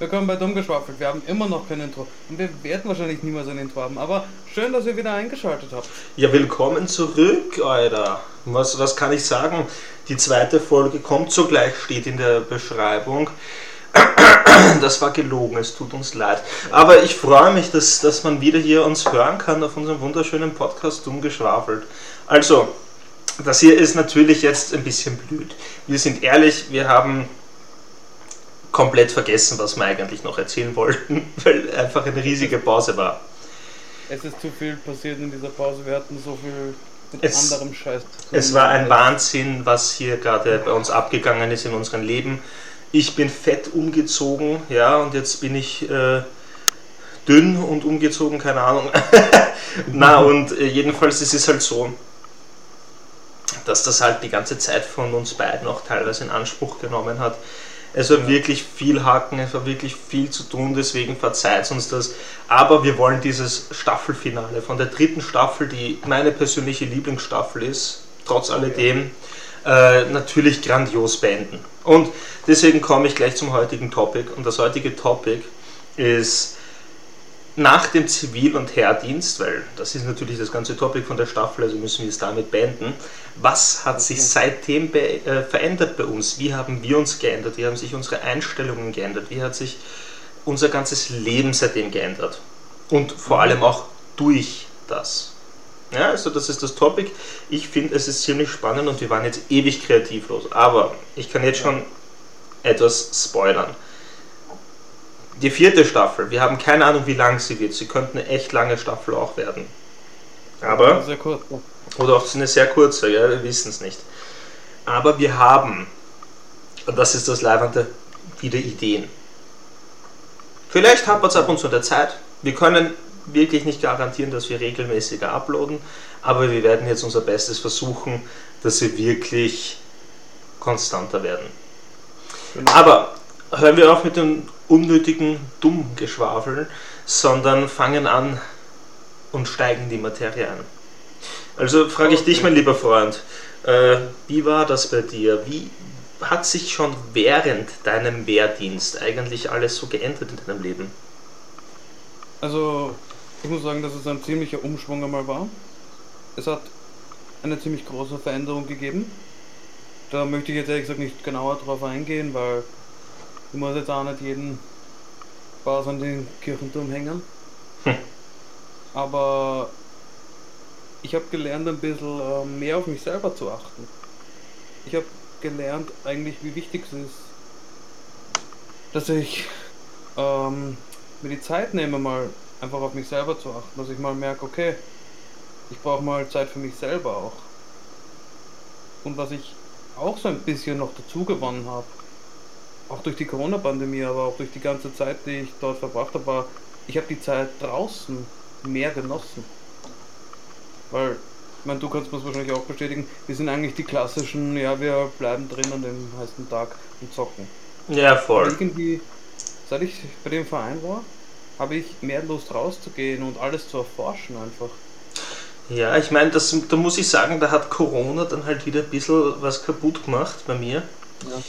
Willkommen bei Dumm geschwafelt. Wir haben immer noch kein Intro. Und wir werden wahrscheinlich niemals ein Intro haben. Aber schön, dass ihr wieder eingeschaltet habt. Ja, willkommen zurück, Alter. Was, was kann ich sagen? Die zweite Folge kommt sogleich, steht in der Beschreibung. Das war gelogen, es tut uns leid. Aber ich freue mich, dass, dass man wieder hier uns hören kann auf unserem wunderschönen Podcast Dumm geschwafelt. Also, das hier ist natürlich jetzt ein bisschen blöd. Wir sind ehrlich, wir haben komplett vergessen, was wir eigentlich noch erzählen wollten, weil einfach eine riesige Pause war. Es ist zu viel passiert in dieser Pause. Wir hatten so viel mit Es- anderem Scheiß. zu tun. Es war ein Wahnsinn, was hier gerade bei uns abgegangen ist in unserem Leben. Ich bin fett umgezogen, ja, und jetzt bin ich äh, dünn und umgezogen, keine Ahnung. Na, und äh, jedenfalls ist es halt so, dass das halt die ganze Zeit von uns beiden auch teilweise in Anspruch genommen hat. Es war wirklich viel Hacken, es war wirklich viel zu tun, deswegen verzeiht uns das. Aber wir wollen dieses Staffelfinale von der dritten Staffel, die meine persönliche Lieblingsstaffel ist, trotz alledem, äh, natürlich grandios beenden. Und deswegen komme ich gleich zum heutigen Topic. Und das heutige Topic ist nach dem Zivil- und Heerdienst, weil das ist natürlich das ganze Topic von der Staffel, also müssen wir es damit beenden. Was hat sich seitdem be äh, verändert bei uns? Wie haben wir uns geändert? Wie haben sich unsere Einstellungen geändert? Wie hat sich unser ganzes Leben seitdem geändert? Und vor allem auch durch das. Ja, also das ist das Topic. Ich finde, es ist ziemlich spannend und wir waren jetzt ewig kreativlos. Aber ich kann jetzt schon etwas spoilern. Die vierte Staffel, wir haben keine Ahnung, wie lang sie wird. Sie könnte eine echt lange Staffel auch werden. Aber Sehr kurz. oder auch eine sehr kurze, ja, wir wissen es nicht. Aber wir haben, und das ist das Leibende, wieder Ideen. Vielleicht hapert es ab und zu der Zeit. Wir können wirklich nicht garantieren, dass wir regelmäßiger uploaden, aber wir werden jetzt unser Bestes versuchen, dass wir wirklich konstanter werden. Genau. Aber hören wir auf mit dem unnötigen Dummgeschwafeln, sondern fangen an und steigen die Materie ein. Also frage ich dich, mein lieber Freund, äh, wie war das bei dir? Wie hat sich schon während deinem Wehrdienst eigentlich alles so geändert in deinem Leben? Also, ich muss sagen, dass es ein ziemlicher Umschwung einmal war. Es hat eine ziemlich große Veränderung gegeben. Da möchte ich jetzt ehrlich gesagt nicht genauer drauf eingehen, weil ich muss jetzt auch nicht jeden Spaß an den Kirchenturm hängen. Hm. Aber ich habe gelernt, ein bisschen äh, mehr auf mich selber zu achten. Ich habe gelernt, eigentlich, wie wichtig es ist, dass ich ähm, mir die Zeit nehme, mal einfach auf mich selber zu achten, dass ich mal merke, okay, ich brauche mal Zeit für mich selber auch. Und was ich auch so ein bisschen noch dazu gewonnen habe, auch durch die Corona-Pandemie, aber auch durch die ganze Zeit, die ich dort verbracht habe, war, ich habe die Zeit draußen mehr genossen. Weil, ich meine, du kannst mir das wahrscheinlich auch bestätigen, wir sind eigentlich die klassischen, ja, wir bleiben drin an dem heißen Tag und zocken. Ja, voll. irgendwie, seit ich bei dem Verein war, habe ich mehr Lust rauszugehen und alles zu erforschen einfach. Ja, ich meine, das- da muss ich sagen, da hat Corona dann halt wieder ein bisschen was kaputt gemacht bei mir. Ja.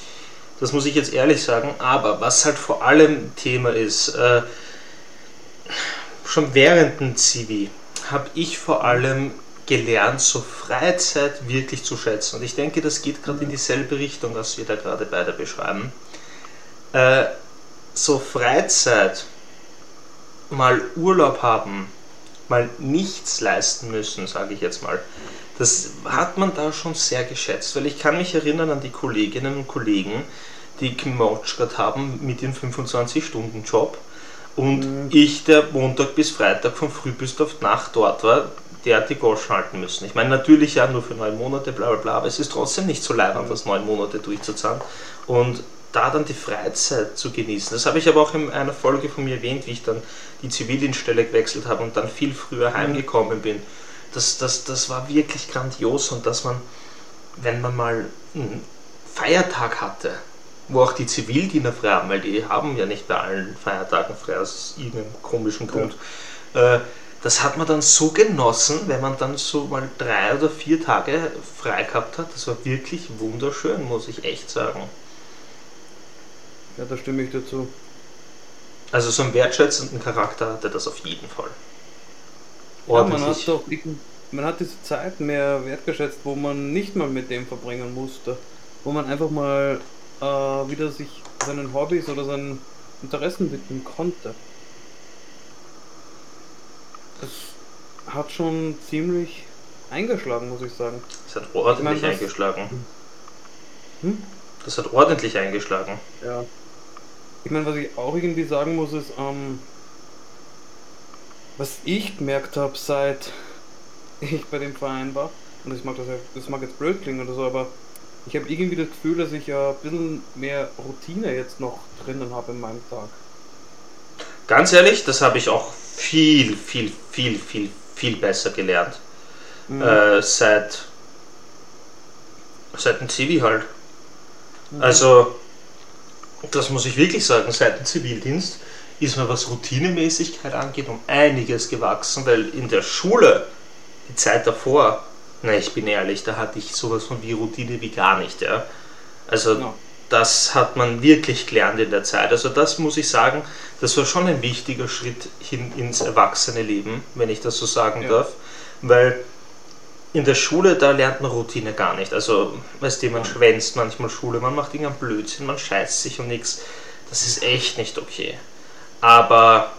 Das muss ich jetzt ehrlich sagen. Aber was halt vor allem Thema ist, äh, schon während dem Zivi habe ich vor allem gelernt, so Freizeit wirklich zu schätzen. Und ich denke, das geht gerade in dieselbe Richtung, was wir da gerade beide beschreiben. Äh, so Freizeit, mal Urlaub haben, mal nichts leisten müssen, sage ich jetzt mal. Das hat man da schon sehr geschätzt, weil ich kann mich erinnern an die Kolleginnen und Kollegen, die gemotschert haben mit ihrem 25-Stunden-Job und Mhm. ich, der Montag bis Freitag von früh bis auf Nacht dort war, der hat die Goschen halten müssen. Ich meine, natürlich ja nur für neun Monate, bla bla bla, aber es ist trotzdem nicht so leibend, das neun Monate durchzuzahlen. Und da dann die Freizeit zu genießen. Das habe ich aber auch in einer Folge von mir erwähnt, wie ich dann die Zivildienststelle gewechselt habe und dann viel früher heimgekommen bin. Das, das, das war wirklich grandios und dass man, wenn man mal einen Feiertag hatte, wo auch die Zivildiener frei haben, weil die haben ja nicht bei allen Feiertagen frei aus irgendeinem komischen Grund. Äh, das hat man dann so genossen, wenn man dann so mal drei oder vier Tage frei gehabt hat. Das war wirklich wunderschön, muss ich echt sagen. Ja, da stimme ich dazu. Also so einen wertschätzenden Charakter hat er das auf jeden Fall. Ja, man hat doch man hat diese Zeit mehr wertgeschätzt, wo man nicht mal mit dem verbringen musste. Wo man einfach mal äh, wieder sich seinen Hobbys oder seinen Interessen widmen konnte. Das hat schon ziemlich eingeschlagen, muss ich sagen. Das hat ordentlich ich mein, eingeschlagen. Hm? Das hat ordentlich eingeschlagen. Ja. Ich meine, was ich auch irgendwie sagen muss, ist, ähm, was ich gemerkt habe, seit ich bei dem Verein war, und ich mag das, das mag jetzt blöd klingen oder so, aber ich habe irgendwie das Gefühl, dass ich ja ein bisschen mehr Routine jetzt noch drinnen habe in meinem Tag. Ganz ehrlich, das habe ich auch viel, viel, viel, viel, viel besser gelernt. Mhm. Äh, seit, seit dem Zivi halt. Mhm. Also, das muss ich wirklich sagen, seit dem Zivildienst ist mir, was Routinemäßigkeit angeht, um einiges gewachsen, weil in der Schule, die Zeit davor, na, ich bin ehrlich, da hatte ich sowas von wie Routine wie gar nicht, ja. Also, no. das hat man wirklich gelernt in der Zeit. Also, das muss ich sagen, das war schon ein wichtiger Schritt hin ins erwachsene Leben, wenn ich das so sagen ja. darf, weil in der Schule, da lernt man Routine gar nicht. Also, weißt du, man schwänzt manchmal Schule, man macht irgendeinen Blödsinn, man scheißt sich und nichts. Das ist echt nicht okay. Aber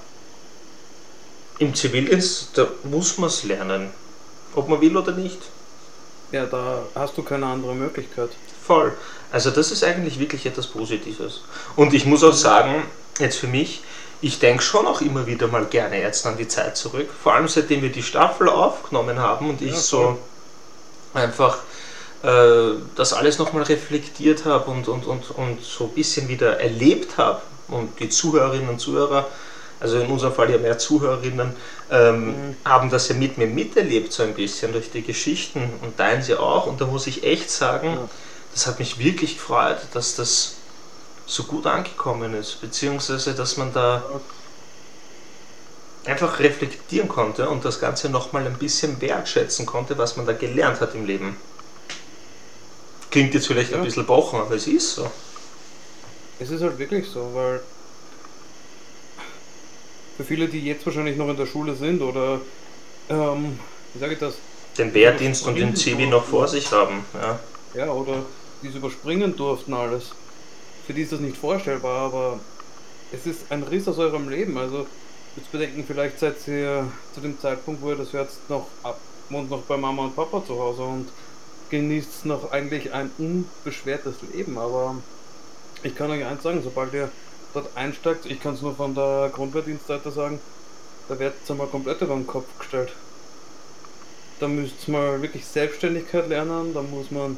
im Zivildienst, da muss man es lernen. Ob man will oder nicht. Ja, da hast du keine andere Möglichkeit. Voll. Also das ist eigentlich wirklich etwas Positives. Und ich muss auch sagen, jetzt für mich, ich denke schon auch immer wieder mal gerne jetzt an die Zeit zurück. Vor allem seitdem wir die Staffel aufgenommen haben und ich ja, so einfach äh, das alles nochmal reflektiert habe und, und, und, und so ein bisschen wieder erlebt habe. Und die Zuhörerinnen und Zuhörer, also in unserem Fall ja mehr Zuhörerinnen, ähm, mhm. haben das ja mit mir miterlebt, so ein bisschen durch die Geschichten und teilen sie auch. Und da muss ich echt sagen, ja. das hat mich wirklich gefreut, dass das so gut angekommen ist, beziehungsweise dass man da einfach reflektieren konnte und das Ganze nochmal ein bisschen wertschätzen konnte, was man da gelernt hat im Leben. Klingt jetzt vielleicht ja. ein bisschen bochen, aber es ist so. Es ist halt wirklich so, weil für viele, die jetzt wahrscheinlich noch in der Schule sind oder ähm, wie sage ich das? Den Wehrdienst und den Zivi noch vor sich haben, ja. Ja, oder die es überspringen durften alles für die ist das nicht vorstellbar, aber es ist ein Riss aus eurem Leben. Also, jetzt bedenken, vielleicht seid ihr zu dem Zeitpunkt, wo ihr das hört, noch ab und noch bei Mama und Papa zu Hause und genießt noch eigentlich ein unbeschwertes Leben. Aber ich kann euch eins sagen, sobald ihr dort einsteigt, ich kann es nur von der Grundwehrdienstseite sagen, da wird es einmal komplett über den Kopf gestellt. Da müsst ihr mal wirklich Selbstständigkeit lernen, da muss man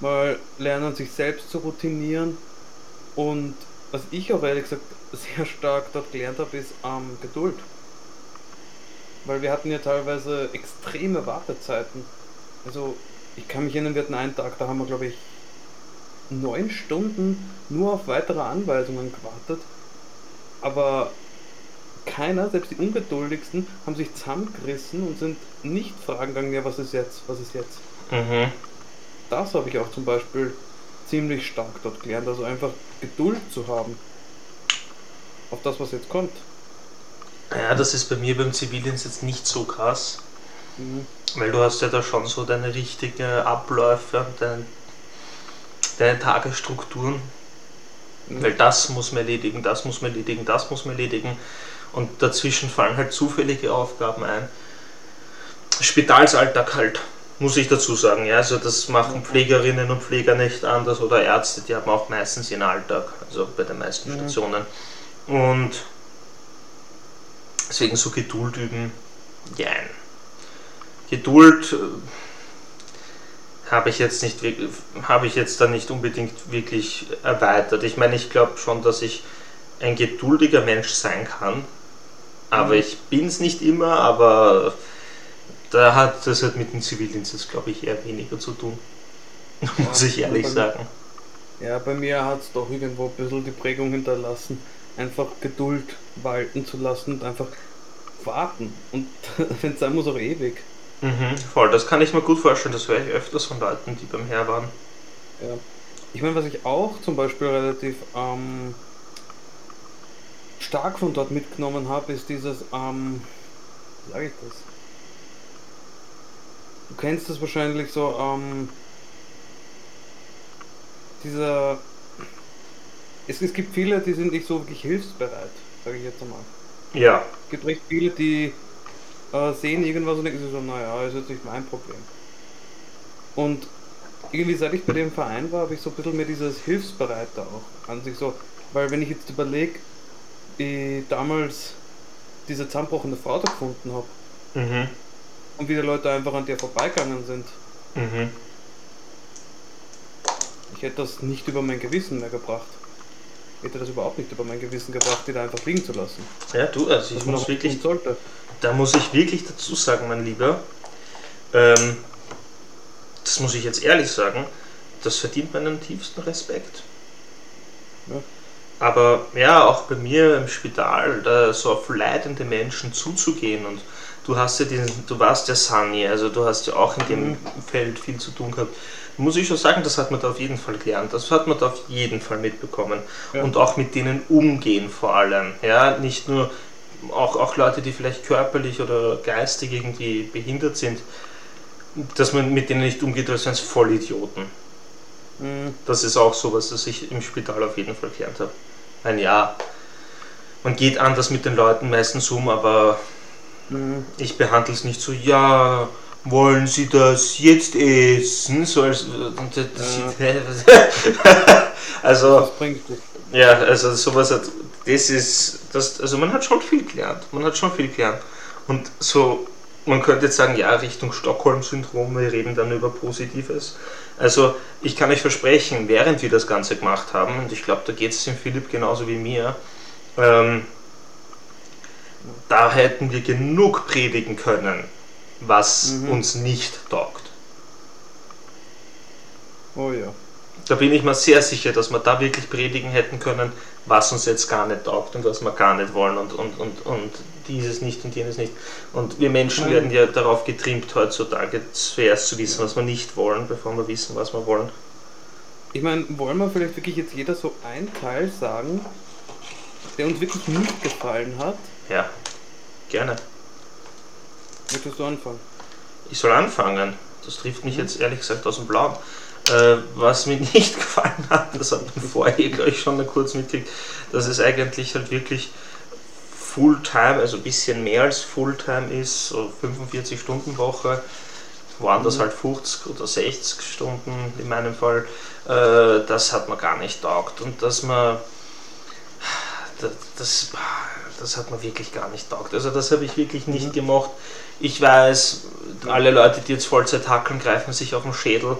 mal lernen, sich selbst zu routinieren und was ich auch ehrlich gesagt sehr stark dort gelernt habe, ist ähm, Geduld. Weil wir hatten ja teilweise extreme Wartezeiten. Also ich kann mich erinnern, wir hatten einen Tag, da haben wir glaube ich neun Stunden nur auf weitere Anweisungen gewartet. Aber keiner, selbst die Ungeduldigsten, haben sich zusammengerissen und sind nicht fragen gegangen, ja was ist jetzt, was ist jetzt. Mhm. Das habe ich auch zum Beispiel ziemlich stark dort gelernt. Also einfach Geduld zu haben. Auf das, was jetzt kommt. Ja, das ist bei mir beim Zivildienst jetzt nicht so krass. Mhm. Weil du hast ja da schon so deine richtigen Abläufe, deine, deine Tagesstrukturen. Mhm. Weil das muss man erledigen, das muss man erledigen, das muss man erledigen. Und dazwischen fallen halt zufällige Aufgaben ein. Spitalsalltag halt muss ich dazu sagen. Ja, also das machen Pflegerinnen und Pfleger nicht anders oder Ärzte, die haben auch meistens ihren Alltag, also bei den meisten mhm. Stationen. Und deswegen so Geduld üben, ja. Geduld äh, habe ich jetzt nicht habe ich jetzt da nicht unbedingt wirklich erweitert. Ich meine, ich glaube schon, dass ich ein geduldiger Mensch sein kann, aber mhm. ich bin es nicht immer, aber da hat das halt mit dem Zivildienst jetzt, glaube ich, eher weniger zu tun. Muss ich ehrlich bei, sagen. Ja, bei mir hat es doch irgendwo ein bisschen die Prägung hinterlassen, einfach Geduld walten zu lassen und einfach warten. Und wenn es sein muss, auch ewig. Mhm, voll, das kann ich mir gut vorstellen, das höre ich öfters von Leuten, die beim Herr waren. Ja. Ich meine, was ich auch zum Beispiel relativ ähm, stark von dort mitgenommen habe, ist dieses, ähm, wie sage ich das? Du kennst das wahrscheinlich so, ähm, dieser, es, es gibt viele, die sind nicht so wirklich hilfsbereit, sage ich jetzt einmal. Ja. Es gibt recht viele, die äh, sehen irgendwas und denken sich so, naja, ist jetzt nicht mein Problem. Und irgendwie seit ich bei dem Verein war, habe ich so ein bisschen mehr dieses Hilfsbereite auch an sich so, weil wenn ich jetzt überlege, wie ich damals diese zusammenbrochene Frau da gefunden habe Mhm. und wie die Leute einfach an der vorbeigegangen sind, Mhm. ich hätte das nicht über mein Gewissen mehr gebracht. Hätte das überhaupt nicht über mein Gewissen gebracht, die da einfach liegen zu lassen. Ja, du, also ich muss wirklich sollte. Da muss ich wirklich dazu sagen, mein Lieber, ähm, das muss ich jetzt ehrlich sagen, das verdient meinen tiefsten Respekt. Ja. Aber ja, auch bei mir im Spital, da so auf leidende Menschen zuzugehen und du hast ja diesen, du warst ja Sunny, also du hast ja auch in dem Mhm. Feld viel zu tun gehabt. Muss ich schon sagen, das hat man da auf jeden Fall gelernt. Das hat man da auf jeden Fall mitbekommen. Ja. Und auch mit denen umgehen vor allem. Ja, nicht nur auch, auch Leute, die vielleicht körperlich oder geistig irgendwie behindert sind, dass man mit denen nicht umgeht, als wären es Vollidioten. Mhm. Das ist auch sowas, das ich im Spital auf jeden Fall gelernt habe. Ein Ja, man geht anders mit den Leuten meistens um, aber Mhm. ich behandle es nicht so, ja, wollen Sie das jetzt essen? So als, also, ja, also sowas hat, das ist, das, also man hat schon viel gelernt, man hat schon viel gelernt. Und so, man könnte jetzt sagen, ja, Richtung Stockholm-Syndrom, wir reden dann über Positives. Also ich kann euch versprechen, während wir das Ganze gemacht haben, und ich glaube, da geht es dem Philipp genauso wie mir, ähm, da hätten wir genug predigen können, was Mhm. uns nicht taugt. Oh ja. Da bin ich mir sehr sicher, dass wir da wirklich predigen hätten können, was uns jetzt gar nicht taugt und was wir gar nicht wollen und, und, und, und dieses nicht und jenes nicht. Und wir Menschen Nein. werden ja darauf getrimmt heutzutage, zuerst zu wissen, was wir nicht wollen, bevor wir wissen, was wir wollen. Ich meine, wollen wir vielleicht wirklich jetzt jeder so einen Teil sagen, der uns wirklich nicht gefallen hat? Ja, gerne. Möchtest du anfangen? Ich soll anfangen. Das trifft mich jetzt ehrlich gesagt aus dem Blauen. Äh, was mir nicht gefallen hat, das hat man vorher gleich schon kurz mitgekriegt, dass es eigentlich halt wirklich Fulltime, also ein bisschen mehr als Fulltime ist, so 45 Stunden Woche, woanders Mhm. halt 50 oder 60 Stunden in meinem Fall, äh, das hat man gar nicht taugt. Und dass man das, das, das hat man wirklich gar nicht taugt. Also das habe ich wirklich nicht Mhm. gemacht. Ich weiß, alle Leute, die jetzt Vollzeit hackeln, greifen sich auf den Schädel.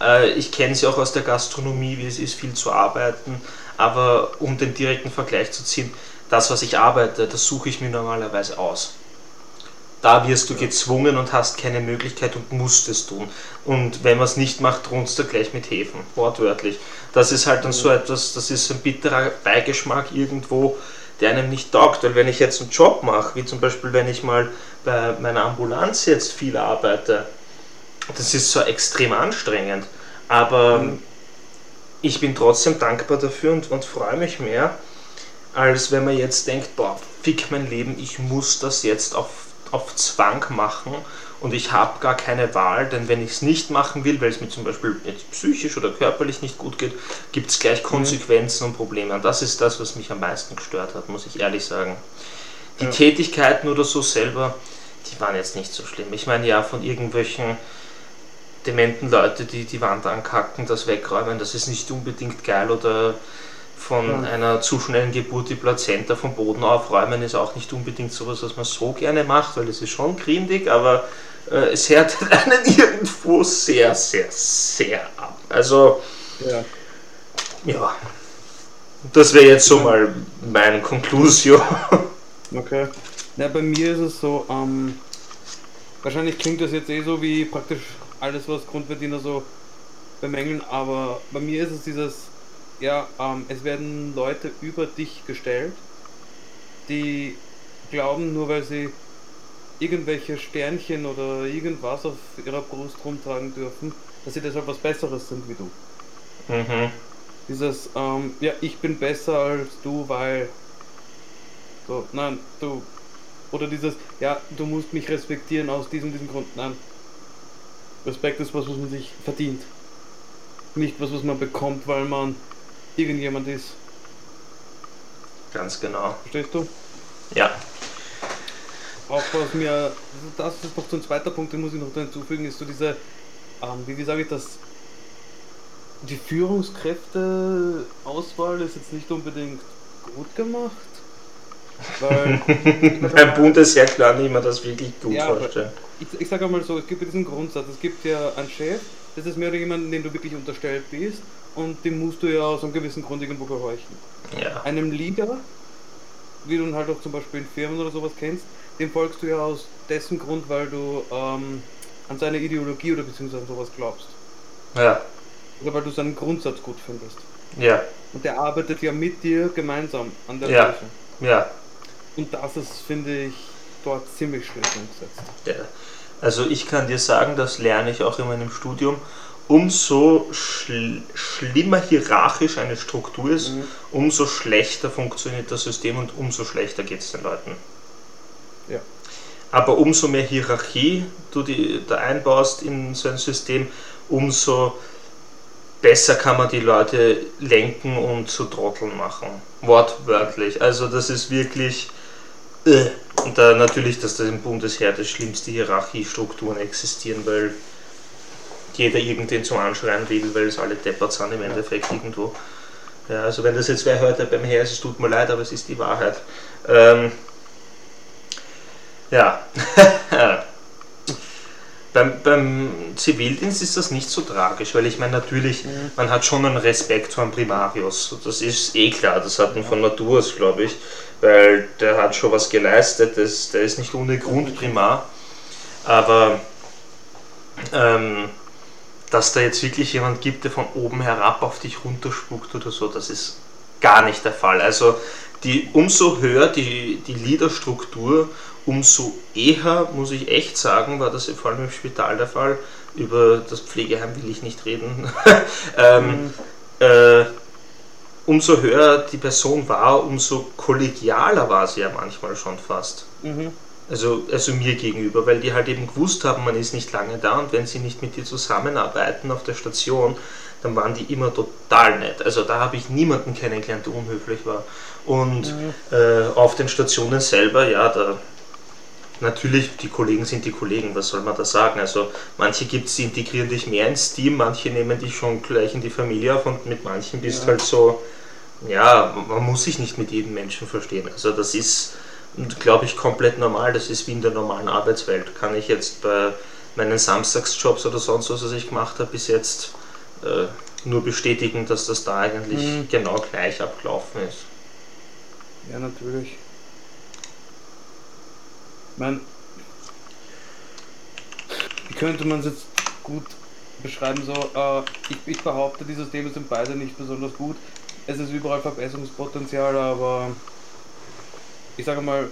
Äh, Ich kenne sie auch aus der Gastronomie, wie es ist, viel zu arbeiten. Aber um den direkten Vergleich zu ziehen, das, was ich arbeite, das suche ich mir normalerweise aus. Da wirst du gezwungen und hast keine Möglichkeit und musst es tun. Und wenn man es nicht macht, drunst du gleich mit Hefen, wortwörtlich. Das ist halt dann so etwas, das ist ein bitterer Beigeschmack irgendwo, der einem nicht taugt. Weil wenn ich jetzt einen Job mache, wie zum Beispiel wenn ich mal bei meiner Ambulanz jetzt viel arbeite, das ist zwar extrem anstrengend, aber Mhm. ich bin trotzdem dankbar dafür und, und freue mich mehr, als wenn man jetzt denkt, boah, fick mein Leben, ich muss das jetzt auf, auf Zwang machen und ich habe gar keine Wahl, denn wenn ich es nicht machen will, weil es mir zum Beispiel jetzt psychisch oder körperlich nicht gut geht, gibt es gleich Konsequenzen und Probleme. Und das ist das, was mich am meisten gestört hat, muss ich ehrlich sagen. Die Ja. Tätigkeiten oder so selber, die waren jetzt nicht so schlimm. Ich meine, ja, von irgendwelchen dementen Leute, die die Wand ankacken, das wegräumen, das ist nicht unbedingt geil oder von Ja. einer zu schnellen Geburt die Plazenta vom Boden aufräumen ist auch nicht unbedingt sowas, was man so gerne macht, weil es ist schon grindig, aber äh, es härtet einen irgendwo sehr, sehr, sehr ab. Also, Ja. ja, das wäre jetzt so mal meine Conclusio. Okay. Na, bei mir ist es so, ähm, wahrscheinlich klingt das jetzt eh so wie praktisch alles, was Grundverdiener so bemängeln, aber bei mir ist es dieses, ja, ähm, es werden Leute über dich gestellt, die glauben, nur weil sie irgendwelche Sternchen oder irgendwas auf ihrer Brust rumtragen dürfen, dass sie deshalb was Besseres sind wie du. Mhm. Dieses, ähm, ja, ich bin besser als du, weil So, nein, du. Oder dieses, ja, du musst mich respektieren aus diesem, diesem Grund. Nein. Respekt ist was, was man sich verdient. Nicht was, was man bekommt, weil man irgendjemand ist. Ganz genau. Verstehst du? Ja. Auch was mir, das ist noch so ein zweiter Punkt, den muss ich noch hinzufügen, ist so diese, ähm, wie, wie sage ich das, die Führungskräfteauswahl ist jetzt nicht unbedingt gut gemacht. Weil beim Bundesheer kann ich mir das wirklich gut ja, vorstellen. Ich, ich sage einmal so, es gibt ja diesen Grundsatz, es gibt ja einen Chef, das ist mehr oder jemand, dem du wirklich unterstellt bist und dem musst du ja aus einem gewissen Grund irgendwo gehorchen. Ja. Einem Leader, wie du ihn halt auch zum Beispiel in Firmen oder sowas kennst, dem folgst du ja aus dessen Grund, weil du ähm, an seine Ideologie oder beziehungsweise an sowas glaubst. Ja. Oder weil du seinen Grundsatz gut findest. Ja. Und der arbeitet ja mit dir gemeinsam an der ja. Ja. Und das ist, finde ich, dort ziemlich schlecht umgesetzt. Ja. Also ich kann dir sagen, das lerne ich auch in meinem Studium. Umso schl schlimmer hierarchisch eine Struktur ist, mhm. umso schlechter funktioniert das System und umso schlechter geht es den Leuten. Ja. Aber umso mehr Hierarchie du die, da einbaust in so ein System, umso besser kann man die Leute lenken und zu Trotteln machen. Wortwörtlich. Also das ist wirklich. Und da natürlich, dass das im Bundesheer das schlimmste Hierarchiestrukturen existieren, weil jeder irgendden zum Anschreien will, weil es alle deppert sind im Endeffekt irgendwo. Ja, also wenn das jetzt wer hört beim Heer ist, es tut mir leid, aber es ist die Wahrheit. Ähm, ja. beim, beim Zivildienst ist das nicht so tragisch, weil ich meine, natürlich, mhm. man hat schon einen Respekt vor dem Primarius. Das ist eh klar, das hat man von Natur aus, glaube ich weil der hat schon was geleistet, das, der ist nicht ohne Grund Primar, aber ähm, dass da jetzt wirklich jemand gibt, der von oben herab auf dich runterspuckt oder so, das ist gar nicht der Fall. Also die, umso höher die, die Liederstruktur, umso eher, muss ich echt sagen, war das vor allem im Spital der Fall, über das Pflegeheim will ich nicht reden, ähm, mhm. äh, umso höher die Person war, umso kollegialer war sie ja manchmal schon fast. Mhm. Also, also mir gegenüber, weil die halt eben gewusst haben, man ist nicht lange da und wenn sie nicht mit dir zusammenarbeiten auf der Station, dann waren die immer total nett. Also da habe ich niemanden kennengelernt, der unhöflich war. Und mhm. äh, auf den Stationen selber, ja, da natürlich, die Kollegen sind die Kollegen, was soll man da sagen? Also manche gibt es, die integrieren dich mehr ins Team, manche nehmen dich schon gleich in die Familie auf und mit manchen bist ja. halt so, ja, man muss sich nicht mit jedem Menschen verstehen. Also das ist, glaube ich, komplett normal. Das ist wie in der normalen Arbeitswelt. Kann ich jetzt bei meinen Samstagsjobs oder sonst was, was ich gemacht habe, bis jetzt äh, nur bestätigen, dass das da eigentlich mhm. genau gleich abgelaufen ist. Ja, natürlich. Man, wie könnte man es jetzt gut beschreiben? So, äh, ich, ich behaupte, die Systeme sind beide nicht besonders gut es ist überall Verbesserungspotenzial, aber ich sage mal,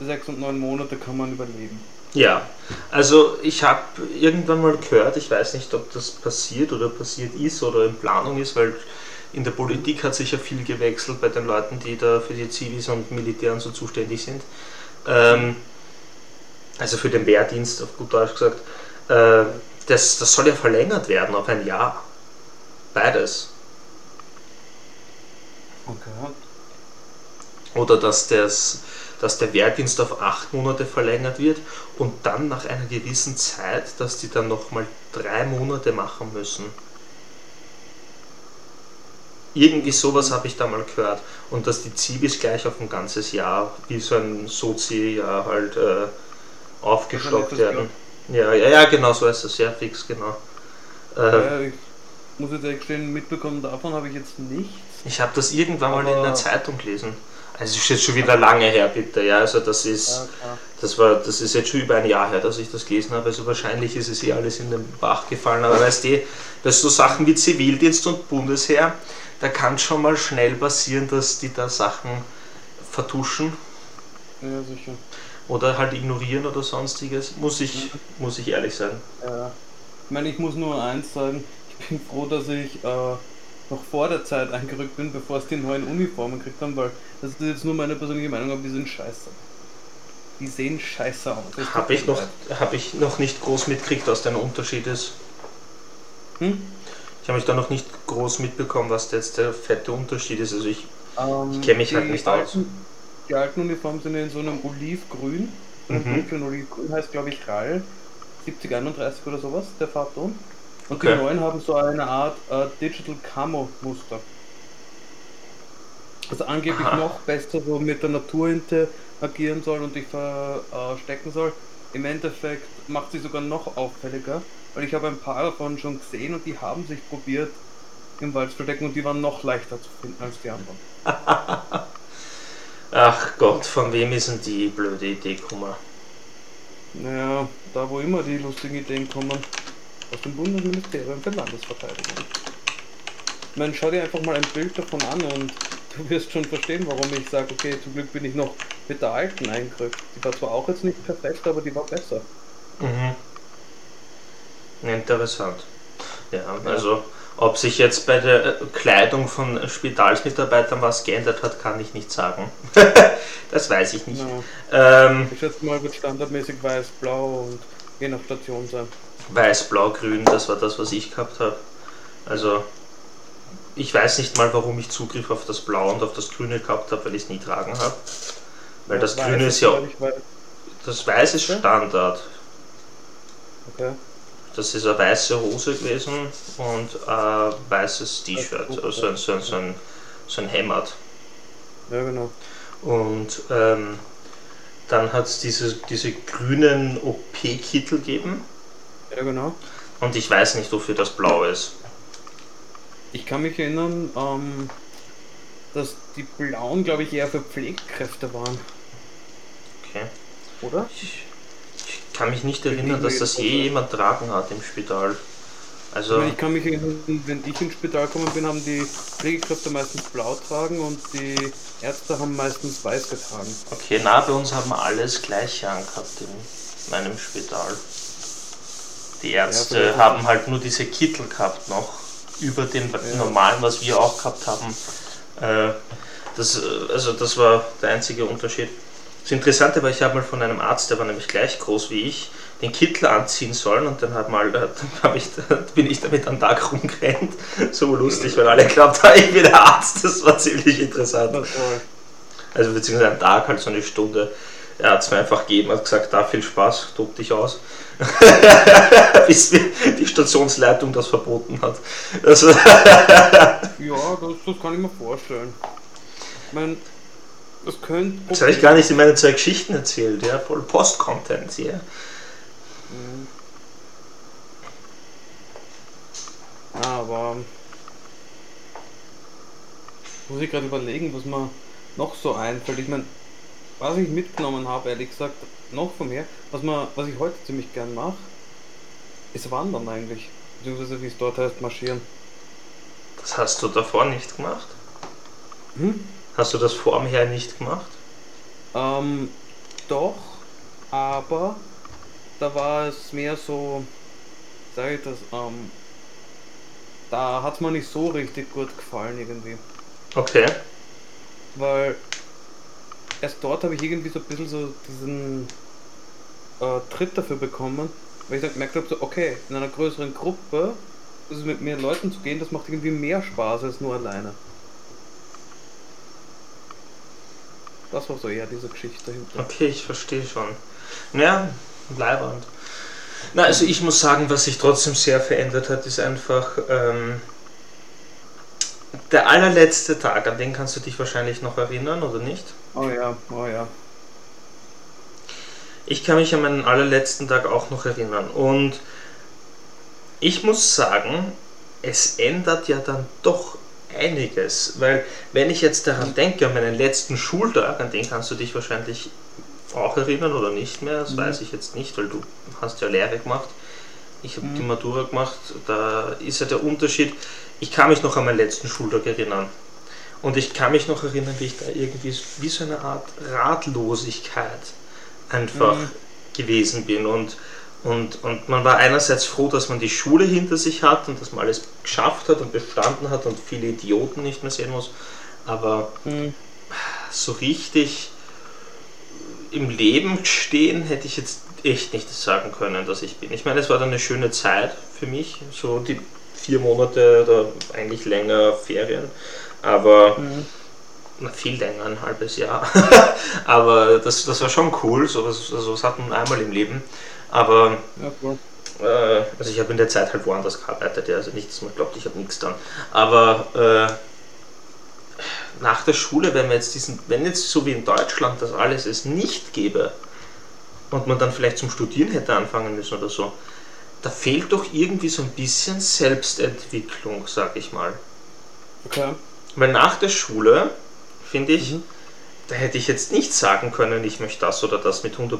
sechs und neun Monate kann man überleben. Ja, also ich habe irgendwann mal gehört, ich weiß nicht, ob das passiert oder passiert ist oder in Planung ist, weil in der Politik hat sich ja viel gewechselt bei den Leuten, die da für die Zivis und Militären so zuständig sind. Ähm, also für den Wehrdienst, auf gut Deutsch gesagt. Äh, das, das soll ja verlängert werden auf ein Jahr. Beides. Okay. Oder dass, das, dass der Wehrdienst auf acht Monate verlängert wird und dann nach einer gewissen Zeit, dass die dann nochmal drei Monate machen müssen. Irgendwie sowas habe ich da mal gehört. Und dass die Zivis gleich auf ein ganzes Jahr, wie so ein Sozi-Jahr halt äh, aufgestockt werden. Ja, ja, ja, genau so ist es, ja, fix, genau. Äh, ja, ich muss jetzt ehrlich gestehen, mitbekommen davon habe ich jetzt nichts. Ich habe das irgendwann mal in der Zeitung gelesen. Also ist jetzt schon wieder lange her, bitte. Ja, also das ist, das war, das ist jetzt schon über ein Jahr her, dass ich das gelesen habe. Also wahrscheinlich ist es eh alles in den Bach gefallen. Aber weißt du, bei so Sachen wie Zivildienst und Bundesheer, da kann schon mal schnell passieren, dass die da Sachen vertuschen. Ja, sicher. Oder halt ignorieren oder sonstiges. Muss ich, muss ich ehrlich sagen. Ja. Ich meine, ich muss nur eins sagen. Ich bin froh, dass ich äh, noch vor der Zeit eingerückt bin, bevor es die neuen Uniformen gekriegt haben, weil das ist jetzt nur meine persönliche Meinung, aber die sind scheiße. Die sehen scheiße aus. Habe ich, noch, hab ich noch nicht groß mitgekriegt, was der Unterschied ist. Hm? Ich habe mich da noch nicht groß mitbekommen, was jetzt der fette Unterschied ist. Also ich, ähm, ich kenne mich halt nicht alten, aus. Die alten Uniformen sind in so einem Olivgrün. Mhm. Dunklen Olivgrün heißt glaube ich RAL 7031 oder sowas, der Farbton. Und okay. die neuen haben so eine Art äh, Digital Camo Muster. Also angeblich Aha. noch besser so mit der Natur interagieren soll und dich verstecken soll. Im Endeffekt macht sie sogar noch auffälliger, weil ich habe ein paar davon schon gesehen und die haben sich probiert im Wald zu verstecken und die waren noch leichter zu finden als die anderen. Ach Gott, von wem ist denn die blöde Idee gekommen? Naja, da wo immer die lustigen Ideen kommen. Aus dem Bundesministerium für Landesverteidigung. Meine, schau dir einfach mal ein Bild davon an und du wirst schon verstehen, warum ich sage, okay, zum Glück bin ich noch mit der alten eingerückt. Die war zwar auch jetzt nicht perfekt, aber die war besser. Mhm. Interessant. Ja, also ob sich jetzt bei der Kleidung von Spitalsmitarbeitern was geändert hat, kann ich nicht sagen. das weiß ich nicht. No. Ähm, ich schätze mal, wird standardmäßig weiß-blau und je nach Station sein. Weiß, Blau, Grün, das war das, was ich gehabt habe. Also ich weiß nicht mal, warum ich Zugriff auf das Blau und auf das Grüne gehabt habe, weil ich es nie tragen habe. Weil das, das Grüne ist ja. Das Weiß ist Standard. Okay. Das ist eine weiße Hose gewesen und ein weißes T-Shirt, also so ein, so, ein, so, ein, so ein Hemd. Ja, genau. Und ähm, dann hat es diese, diese grünen OP-Kittel gegeben. Ja, genau. Und ich weiß nicht, wofür das blau ist. Ich kann mich erinnern, ähm, dass die blauen, glaube ich, eher für Pflegekräfte waren. Okay. Oder? Ich, ich kann mich nicht erinnern, dass das je jemand tragen hat im Spital. Also ich, meine, ich kann mich erinnern, wenn ich ins Spital gekommen bin, haben die Pflegekräfte meistens blau tragen und die Ärzte haben meistens weiß getragen. Okay, na, bei uns haben wir alles gleich angehabt in meinem Spital. Die Ärzte ja, haben halt nur diese Kittel gehabt noch, über den ja. normalen, was wir auch gehabt haben. Äh, das, äh, also das war der einzige Unterschied. Das Interessante war, ich habe mal von einem Arzt, der war nämlich gleich groß wie ich, den Kittel anziehen sollen und dann, hat mal, äh, dann ich, bin ich damit am Tag rumgerannt. So lustig, weil alle glaubt haben, ich bin der Arzt. Das war ziemlich interessant. Also beziehungsweise am Tag halt so eine Stunde. Er hat es mir einfach gegeben, hat gesagt, da viel Spaß, tob dich aus. Bis die Stationsleitung das verboten hat. Also ja, das, das, kann ich mir vorstellen. Ich meine, das könnte. Das habe ich gar nicht in meinen zwei Geschichten erzählt, ja, voll Post-Content hier. Mhm. Aber muss ich gerade überlegen, was mir noch so einfällt. Ich meine, was ich mitgenommen habe, ehrlich gesagt, noch von mir, was, man, was ich heute ziemlich gern mache, ist Wandern eigentlich. Beziehungsweise wie es dort heißt, marschieren. Das hast du davor nicht gemacht? Hm? Hast du das vorher nicht gemacht? Ähm, doch, aber da war es mehr so, sag ich das, ähm, da hat es mir nicht so richtig gut gefallen irgendwie. Okay. Weil erst dort habe ich irgendwie so ein bisschen so diesen äh, Tritt dafür bekommen, weil ich dann gemerkt habe, so, okay, in einer größeren Gruppe, also mit mehr Leuten zu gehen, das macht irgendwie mehr Spaß als nur alleine. Das war so eher diese Geschichte dahinter. Okay, ich verstehe schon. Ja, bleibend. Na, also ich muss sagen, was sich trotzdem sehr verändert hat, ist einfach ähm, der allerletzte Tag, an den kannst du dich wahrscheinlich noch erinnern, oder nicht? Oh ja, oh ja. Ich kann mich an meinen allerletzten Tag auch noch erinnern. Und ich muss sagen, es ändert ja dann doch einiges. Weil wenn ich jetzt daran denke, an meinen letzten Schultag, an den kannst du dich wahrscheinlich auch erinnern oder nicht mehr, das mhm. weiß ich jetzt nicht, weil du hast ja Lehre gemacht. Ich habe mhm. die Matura gemacht, da ist ja der Unterschied. Ich kann mich noch an meinen letzten Schultag erinnern. Und ich kann mich noch erinnern, wie ich da irgendwie wie so eine Art Ratlosigkeit einfach mhm. gewesen bin. Und Und, und man war einerseits froh, dass man die Schule hinter sich hat und dass man alles geschafft hat und bestanden hat und viele Idioten nicht mehr sehen muss. Aber mhm. so richtig im Leben stehen hätte ich jetzt echt nicht sagen können, dass ich bin. Ich meine, es war dann eine schöne Zeit für mich, so die vier Monate oder eigentlich länger Ferien, aber mhm. na, viel länger, ein halbes Jahr. aber das, das war schon cool, sowas, das hat man einmal im Leben. Aber ja, äh, also ich habe in der Zeit halt woanders gearbeitet, ja, also nicht, dass man glaubt, ich habe nichts dann. Aber äh, nach der Schule, wenn man jetzt diesen, wenn jetzt so wie in Deutschland das alles es nicht gäbe und man dann vielleicht zum Studieren hätte anfangen müssen oder so, da fehlt doch irgendwie so ein bisschen Selbstentwicklung, sag ich mal. Okay. Weil nach der Schule, finde ich, mhm. Da hätte ich jetzt nicht sagen können, ich möchte das oder das mit 100%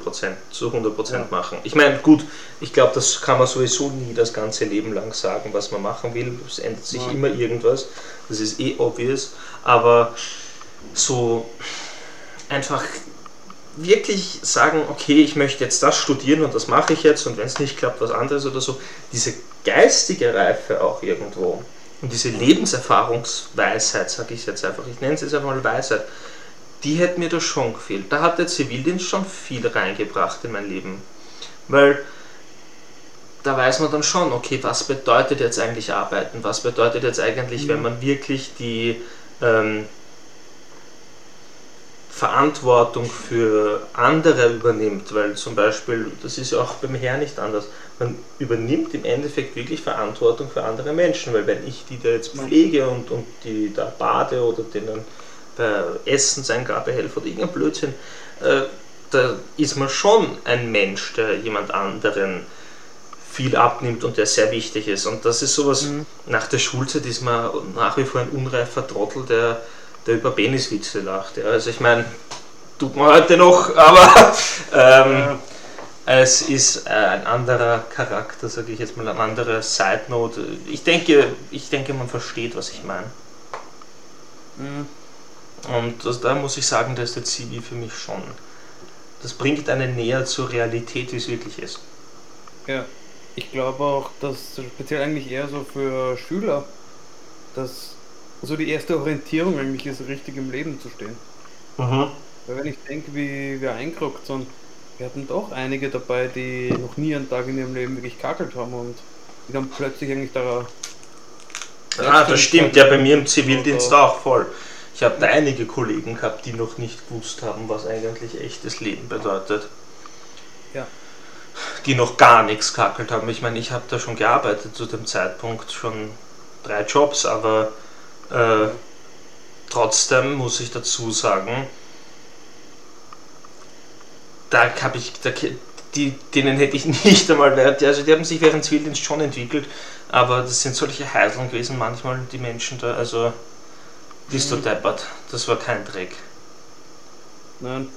zu 100% ja. machen. Ich meine, gut, ich glaube, das kann man sowieso nie das ganze Leben lang sagen, was man machen will. Es ändert sich ja. immer irgendwas. Das ist eh obvious. Aber so einfach wirklich sagen, okay, ich möchte jetzt das studieren und das mache ich jetzt und wenn es nicht klappt, was anderes oder so, diese geistige Reife auch irgendwo und diese Lebenserfahrungsweisheit, sage ich jetzt einfach, ich nenne es jetzt einfach mal Weisheit, die hätte mir da schon gefehlt. Da hat der Zivildienst schon viel reingebracht in mein Leben. Weil da weiß man dann schon, okay, was bedeutet jetzt eigentlich arbeiten? Was bedeutet jetzt eigentlich, mhm. wenn man wirklich die ähm, Verantwortung für andere übernimmt, weil zum Beispiel, das ist ja auch beim Herrn nicht anders, man übernimmt im Endeffekt wirklich Verantwortung für andere Menschen, weil wenn ich die da jetzt pflege und, und die da bade oder denen bei Essenseingabe helfe oder irgendein Blödsinn, äh, da ist man schon ein Mensch, der jemand anderen viel abnimmt und der sehr wichtig ist. Und das ist sowas, mhm. nach der Schulzeit ist man nach wie vor ein unreifer Trottel, der der über Peniswitze lacht. Ja. Also ich meine, tut man heute noch, aber ähm, ja. es ist äh, ein anderer Charakter, sage ich jetzt mal, ein anderer Side Note. Ich denke, ich denke, man versteht, was ich meine. Mhm. Und das, da muss ich sagen, da ist der Zivi für mich schon. Das bringt einen näher zur Realität, wie es wirklich ist. Ja, ich glaube auch, dass speziell eigentlich eher so für Schüler, dass so die erste Orientierung eigentlich ist, richtig im Leben zu stehen. Mhm. Weil wenn ich denke, wie wir eingerockt sind, wir hatten doch einige dabei, die noch nie einen Tag in ihrem Leben wirklich kakelt haben und die dann plötzlich eigentlich da. Ah, das stimmt, ja, bei mir im Zivildienst auch voll. Ich habe da einige Kollegen gehabt, die noch nicht gewusst haben, was eigentlich echtes Leben bedeutet. Ja. Die noch gar nichts kackelt haben. Ich meine, ich habe da schon gearbeitet zu dem Zeitpunkt, schon drei Jobs, aber äh, trotzdem muss ich dazu sagen, da habe ich, da, die, denen hätte ich nicht einmal also die haben sich während Zivildienst schon entwickelt, aber das sind solche Heiseln gewesen manchmal, die Menschen da, also bist du deppert, das war kein Dreck. Nein.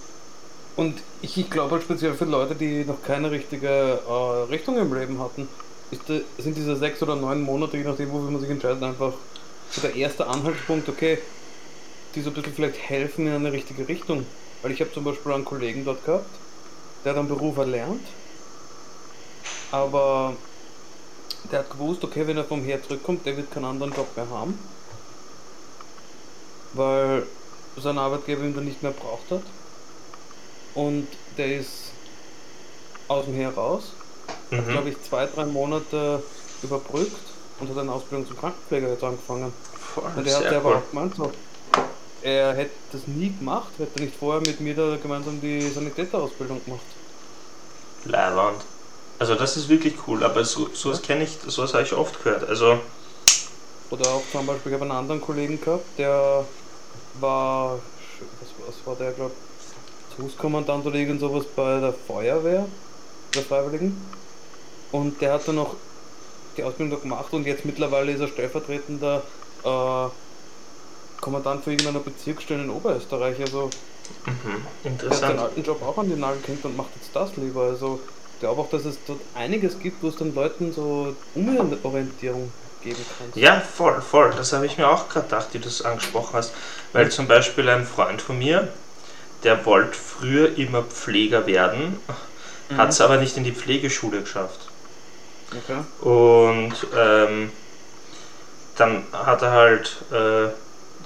Und ich, glaube halt speziell für Leute, die noch keine richtige äh, Richtung im Leben hatten, ist, sind diese sechs oder neun Monate, je nachdem, wofür man sich entscheidet, einfach so der erste Anhaltspunkt, okay, die so ein bisschen vielleicht helfen in eine richtige Richtung. Weil ich habe zum Beispiel einen Kollegen dort gehabt, der hat einen Beruf erlernt, aber der hat gewusst, okay, wenn er vom Her zurückkommt, der wird keinen anderen Job mehr haben, weil sein Arbeitgeber ihn dann nicht mehr braucht hat. Und der ist aus dem Heer raus, mhm. hat glaube ich zwei, drei Monate überbrückt und hat eine Ausbildung zum Krankenpfleger jetzt angefangen. Voll, und er hat selber cool. auch gemeint, so, er hätte das nie gemacht, hätte nicht vorher mit mir da gemeinsam die Sanitäterausbildung gemacht. Leihwand. Also das ist wirklich cool, aber so, sowas kenne ich, sowas habe ich oft gehört. Also oder auch zum Beispiel, ich habe einen anderen Kollegen gehabt, der war, was, was war der, glaube Hauskommandant oder irgend sowas bei der Feuerwehr, der Freiwilligen. Und der hat dann noch die Ausbildung gemacht und jetzt mittlerweile ist er stellvertretender äh, Kommandant für irgendeiner Bezirksstelle in Oberösterreich. Also mhm, interessant. er hat den alten Job auch an den Nagel gehängt und macht jetzt das lieber. Also ich glaube auch, dass es dort einiges gibt, wo es den Leuten so Umorientierung geben kann. Ja, voll, voll. Das habe ich mir auch gerade gedacht, die du das angesprochen hast. Weil zum Beispiel ein Freund von mir, der wollte früher immer Pfleger werden mhm. hat es aber nicht in die Pflegeschule geschafft. Okay. Und ähm, dann hat er halt äh,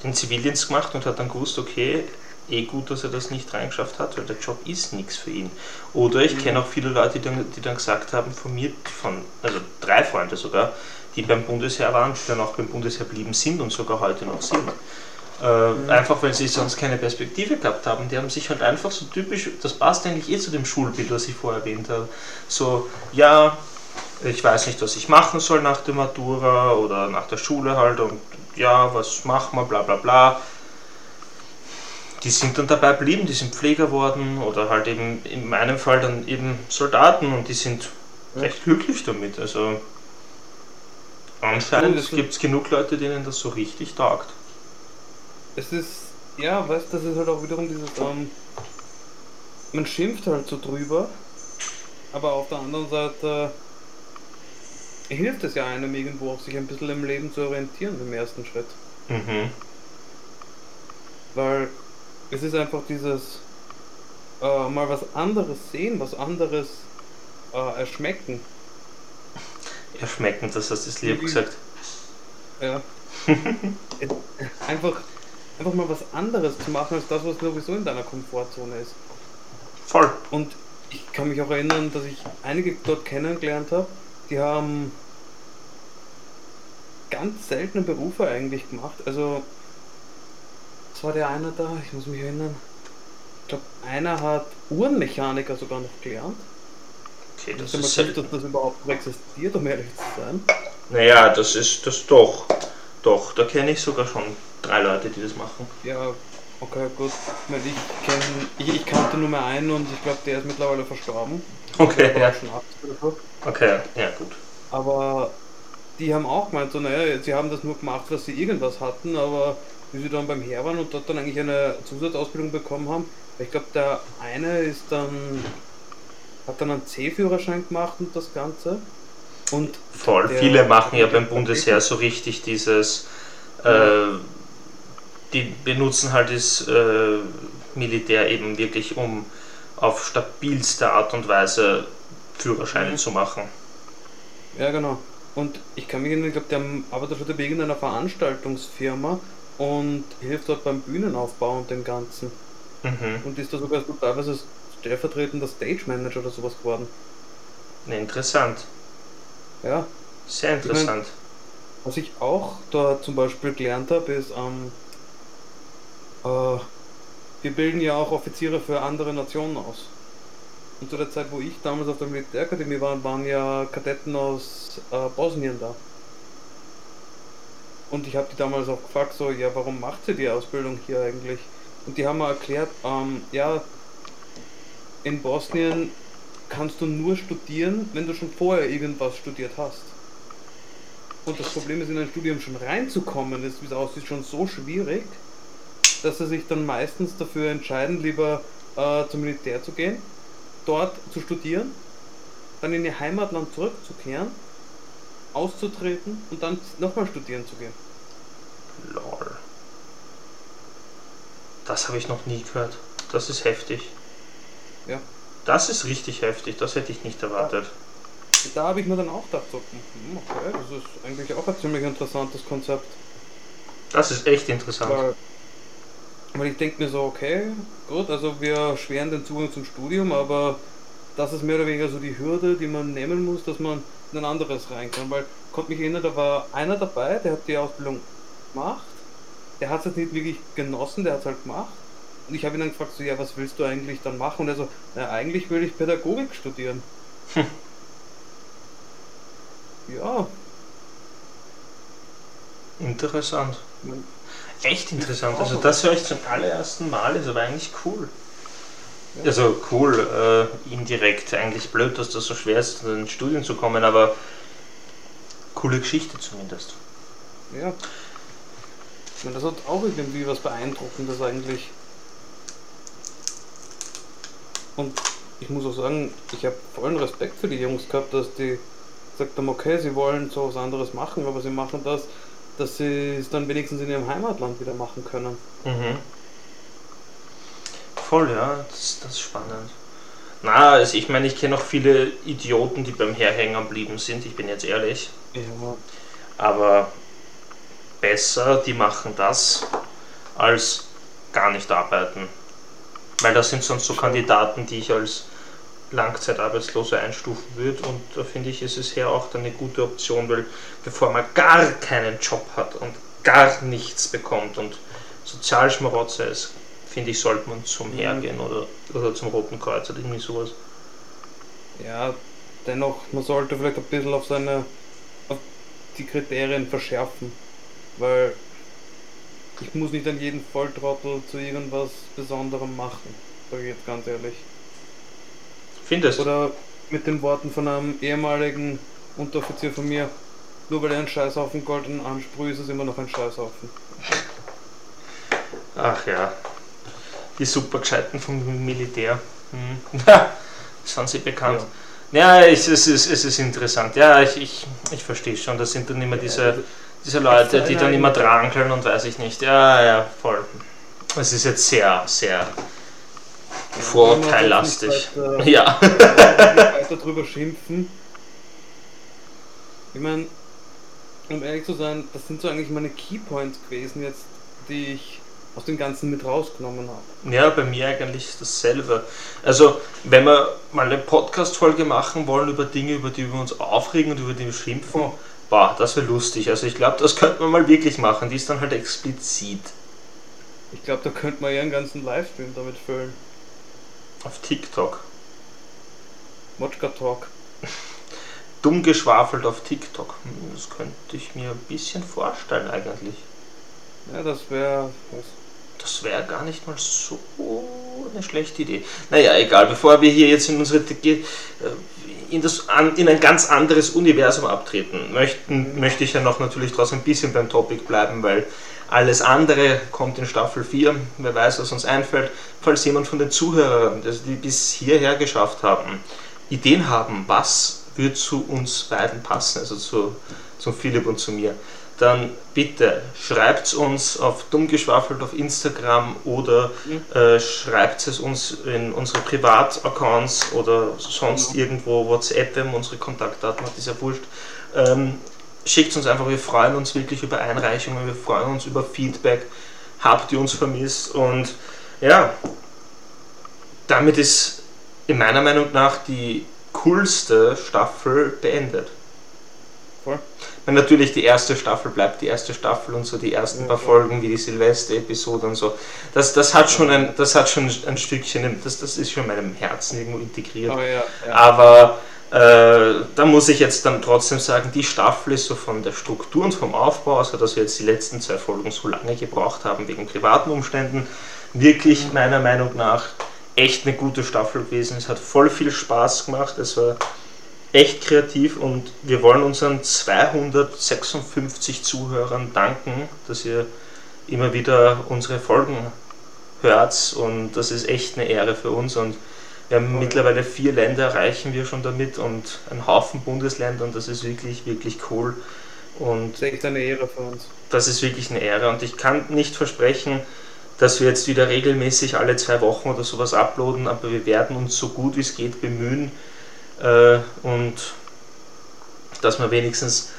den Zivildienst gemacht und hat dann gewusst, okay, eh gut, dass er das nicht reingeschafft hat, weil der Job ist nichts für ihn. Oder ich mhm. kenne auch viele Leute, die dann, die dann gesagt haben, von mir, von, also drei Freunde sogar, die beim Bundesheer waren, die dann auch beim Bundesheer blieben sind und sogar heute noch sind. Äh, mhm. Einfach weil sie sonst keine Perspektive gehabt haben. Die haben sich halt einfach so typisch, das passt eigentlich eh zu dem Schulbild, was ich vorher erwähnt habe. So, ja, ich weiß nicht, was ich machen soll nach der Matura oder nach der Schule halt und ja, was machen wir, bla bla bla. Die sind dann dabei geblieben, die sind Pfleger worden oder halt eben in meinem Fall dann eben Soldaten und die sind recht glücklich damit. Also anscheinend gibt es genug Leute, denen das so richtig taugt. Es ist, ja, weißt du, das ist halt auch wiederum dieses, ähm, man schimpft halt so drüber, aber auf der anderen Seite hilft es ja einem irgendwo auch, sich ein bisschen im Leben zu orientieren im ersten Schritt. Mhm. Weil es ist einfach dieses äh, mal was anderes sehen, was anderes äh, erschmecken. Erschmecken, das hast du lieb gesagt. Ja. einfach, einfach mal was anderes zu machen als das, was sowieso in deiner Komfortzone ist. Voll. Und ich kann mich auch erinnern, dass ich einige dort kennengelernt habe, die haben ganz seltene Berufe eigentlich gemacht. Also, was war der einer da? Ich muss mich erinnern. Ich glaube, einer hat Uhrenmechaniker sogar noch gelernt. Okay, das ist dass das überhaupt existiert, um ehrlich zu sein. Naja, das ist das doch. Doch, da kenne ich sogar schon drei Leute, die das machen. Ja, okay, gut. Ich, kenn, ich, ich kannte nur mehr einen und ich glaube, der ist mittlerweile verstorben. Okay, ja. Okay, ja, gut. Aber die haben auch gemeint, so, naja, sie haben das nur gemacht, dass sie irgendwas hatten, aber wie sie dann beim Heer waren und dort dann eigentlich eine Zusatzausbildung bekommen haben, ich glaube, der eine ist dann, hat dann einen C-Führerschein gemacht und das Ganze. Und Voll, viele machen ja beim Bundesheer so richtig dieses, äh, die benutzen halt das äh, Militär eben wirklich, um auf stabilste Art und Weise Führerscheine mhm. zu machen. Ja, genau. Und ich kann mich erinnern, ich glaube, der arbeitet schon wegen einer Veranstaltungsfirma und hilft dort beim Bühnenaufbau und dem Ganzen. Mhm. Und ist da sogar so teilweise stellvertretender Stage Manager oder sowas geworden. Ne, interessant. Ja. Sehr interessant. Ich mein, was ich auch dort zum Beispiel gelernt habe, ist, ähm, äh, wir bilden ja auch Offiziere für andere Nationen aus. Und zu der Zeit, wo ich damals auf der Militärakademie war, waren ja Kadetten aus äh, Bosnien da. Und ich habe die damals auch gefragt, so, ja, warum macht sie die Ausbildung hier eigentlich? Und die haben mir erklärt, ähm, ja, in Bosnien kannst du nur studieren, wenn du schon vorher irgendwas studiert hast. Und das Problem ist, in ein Studium schon reinzukommen, ist, wie es aussieht, schon so schwierig, dass sie sich dann meistens dafür entscheiden, lieber äh, zum Militär zu gehen dort zu studieren, dann in ihr Heimatland zurückzukehren, auszutreten und dann nochmal studieren zu gehen. Lol. Das habe ich noch nie gehört. Das ist heftig. Ja. Das ist richtig heftig, das hätte ich nicht erwartet. Da habe ich mir dann auch gedacht, so, hm, okay, das ist eigentlich auch ein ziemlich interessantes Konzept. Das ist echt interessant. Weil weil ich denke mir so, okay, gut, also wir schweren den Zugang zum Studium, aber das ist mehr oder weniger so die Hürde, die man nehmen muss, dass man in ein anderes rein kann. Weil, ich konnte mich erinnern, da war einer dabei, der hat die Ausbildung gemacht, der hat es nicht wirklich genossen, der hat es halt gemacht. Und ich habe ihn dann gefragt, so, ja, was willst du eigentlich dann machen? Und er so, na, eigentlich will ich Pädagogik studieren. Hm. Ja. Interessant. Echt interessant. Also das höre ich zum allerersten Mal, ist aber eigentlich cool. Also cool, äh, indirekt eigentlich blöd, dass das so schwer ist, in den Studien zu kommen, aber coole Geschichte zumindest. Ja. Ich meine, das hat auch irgendwie was Beeindruckendes eigentlich. Und ich muss auch sagen, ich habe vollen Respekt für die Jungs gehabt, dass die gesagt haben, okay, sie wollen so was anderes machen, aber sie machen das dass sie es dann wenigstens in ihrem Heimatland wieder machen können. Mhm. Voll, ja, das, das ist spannend. Na, also ich meine, ich kenne auch viele Idioten, die beim Herhänger geblieben sind, ich bin jetzt ehrlich. Ja. Aber besser, die machen das, als gar nicht arbeiten. Weil das sind sonst so Kandidaten, die ich als Langzeitarbeitslose einstufen würde. Und da finde ich, ist es her auch dann eine gute Option, weil bevor man gar keinen Job hat und gar nichts bekommt und Sozialschmarotzer ist, finde ich, sollte man zum Mhm. Hergehen oder, oder zum Roten Kreuz oder irgendwie sowas. Ja, dennoch, man sollte vielleicht ein bisschen auf seine, auf die Kriterien verschärfen, weil ich muss nicht an jeden Volltrottel zu irgendwas Besonderem machen, sage ich jetzt ganz ehrlich. Findest Oder mit den Worten von einem ehemaligen Unteroffizier von mir, nur weil er einen Scheißhaufen goldenen ansprüht, ist es immer noch ein Scheißhaufen. Ach ja, die Supergescheiten vom Militär. Hm. Sind sie bekannt? Ja, es, es, ist, es ist interessant. Ja, ich, ich, ich verstehe schon. Das sind dann immer diese, diese Leute, die dann immer drankeln und weiß ich nicht. Ja, ja, voll. Es ist jetzt sehr, sehr will Ja. nicht weiter drüber schimpfen. Ich meine, um ehrlich zu sein, das sind so eigentlich meine Keypoints gewesen jetzt, die ich aus dem Ganzen mit rausgenommen habe. Ja, bei mir eigentlich dasselbe. Also, wenn wir mal eine Podcast-Folge machen wollen über Dinge, über die wir uns aufregen und über die wir schimpfen, Oh. Boah, das wäre lustig. Also, ich glaube, das könnte man mal wirklich machen. Die ist dann halt explizit Ich glaube, da könnte man ja einen ganzen Livestream damit füllen. auf TikTok. Motschka Talk. Dumm geschwafelt auf TikTok. Hm, Das könnte ich mir ein bisschen vorstellen, eigentlich. Ja, das wäre. Das wäre gar nicht mal so eine schlechte Idee. Naja, egal, bevor wir hier jetzt in unsere äh, in, das, in ein ganz anderes Universum abtreten, möchten, möchte ich ja noch natürlich trotzdem ein bisschen beim Topic bleiben, weil alles andere kommt in Staffel 4. Wer weiß, was uns einfällt. Falls jemand von den Zuhörern, also die bis hierher geschafft haben, Ideen haben, was würde zu uns beiden passen, also zu, zu Philipp und zu mir, dann bitte schreibt uns auf dummgeschwafelt auf Instagram oder äh, schreibt es uns in unsere Privataccounts oder sonst Ja. irgendwo WhatsApp, wenn unsere Kontaktdaten hat, ist ja wurscht. Ähm, schickt uns einfach, wir freuen uns wirklich über Einreichungen, wir freuen uns über Feedback, habt ihr uns vermisst und ja, damit ist in meiner Meinung nach die coolste Staffel beendet. Voll. Und natürlich die erste Staffel bleibt die erste Staffel und so die ersten paar. Folgen wie die Silvester-Episode und so. Das, das hat schon ein, das hat schon ein Stückchen, das, das ist schon in meinem Herzen irgendwo integriert. Aber ja, ja. Aber äh, da muss ich jetzt dann trotzdem sagen, die Staffel ist so von der Struktur und vom Aufbau, also dass wir jetzt die letzten zwei Folgen so lange gebraucht haben wegen privaten Umständen, wirklich meiner Meinung nach echt eine gute Staffel gewesen. Es hat voll viel Spaß gemacht, es war echt kreativ und wir wollen unseren 256 Zuhörern danken, dass ihr immer wieder unsere Folgen hört und das ist echt eine Ehre für uns und wir haben Voll. mittlerweile vier Länder erreichen wir schon damit und einen Haufen Bundesländer und das ist wirklich, wirklich cool. Und Das ist echt eine Ehre für uns. das ist wirklich eine Ehre und ich kann nicht versprechen, dass wir jetzt wieder regelmäßig alle zwei Wochen oder sowas uploaden, aber wir werden uns so gut wie es geht bemühen äh, und dass wir wenigstens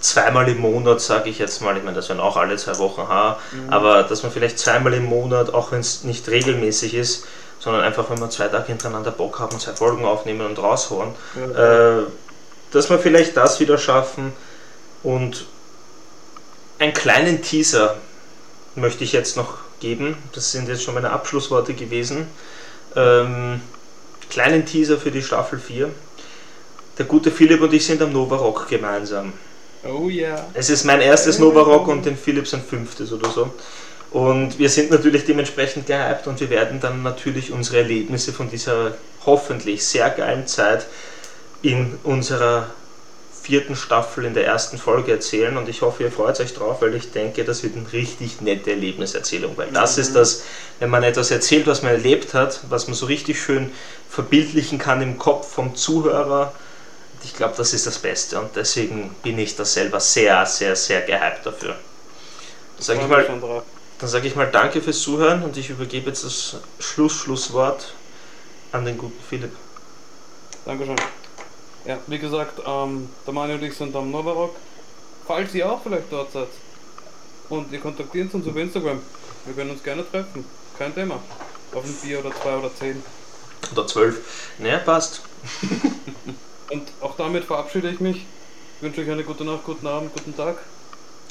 zweimal im Monat, sage ich jetzt mal, ich meine, das werden auch alle zwei Wochen, ha, aber dass man vielleicht zweimal im Monat, auch wenn es nicht regelmäßig ist, sondern einfach, wenn wir zwei Tage hintereinander Bock haben, zwei Folgen aufnehmen und raushauen, Ja, äh, dass wir vielleicht das wieder schaffen und einen kleinen Teaser möchte ich jetzt noch geben. Das sind jetzt schon meine Abschlussworte gewesen. Ähm, kleinen Teaser für die Staffel 4. Der gute Philipp und ich sind am Nova Rock gemeinsam. oh ja. Es ist mein erstes Nova Rock und den Philipp sein fünftes oder so. Und wir sind natürlich dementsprechend gehypt und wir werden dann natürlich unsere Erlebnisse von dieser hoffentlich sehr geilen Zeit in unserer vierten Staffel in der ersten Folge erzählen und ich hoffe, ihr freut euch drauf, weil ich denke, das wird eine richtig nette Erlebniserzählung, weil das ist das, wenn man etwas erzählt, was man erlebt hat, was man so richtig schön verbildlichen kann im Kopf vom Zuhörer. Ich glaube, das ist das Beste und deswegen bin ich da selber sehr, sehr, sehr gehypt dafür. Sag ich mal, dann sage ich mal Danke fürs Zuhören und ich übergebe jetzt das Schluss, Schlusswort an den guten Philipp. Dankeschön. Ja, wie gesagt, ähm, der Mani und ich sind am Novarock. Falls ihr auch vielleicht dort seid und ihr kontaktiert uns über Instagram, wir können uns gerne treffen. Kein Thema. Auf ein Bier oder zwei oder zehn. Oder zwölf. Naja, passt. Und auch damit verabschiede ich mich. Ich wünsche euch eine gute Nacht, guten Abend, guten Tag.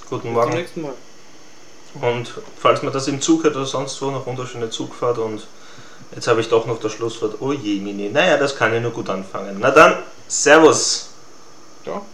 Guten Bis zum Morgen. nächsten Mal. Und falls man das im Zug hört oder sonst wo, noch wunderschöne Zugfahrt und jetzt habe ich doch noch das Schlusswort. Oh je, Mini. Naja, das kann ja nur gut anfangen. Na dann, Servus. Ciao.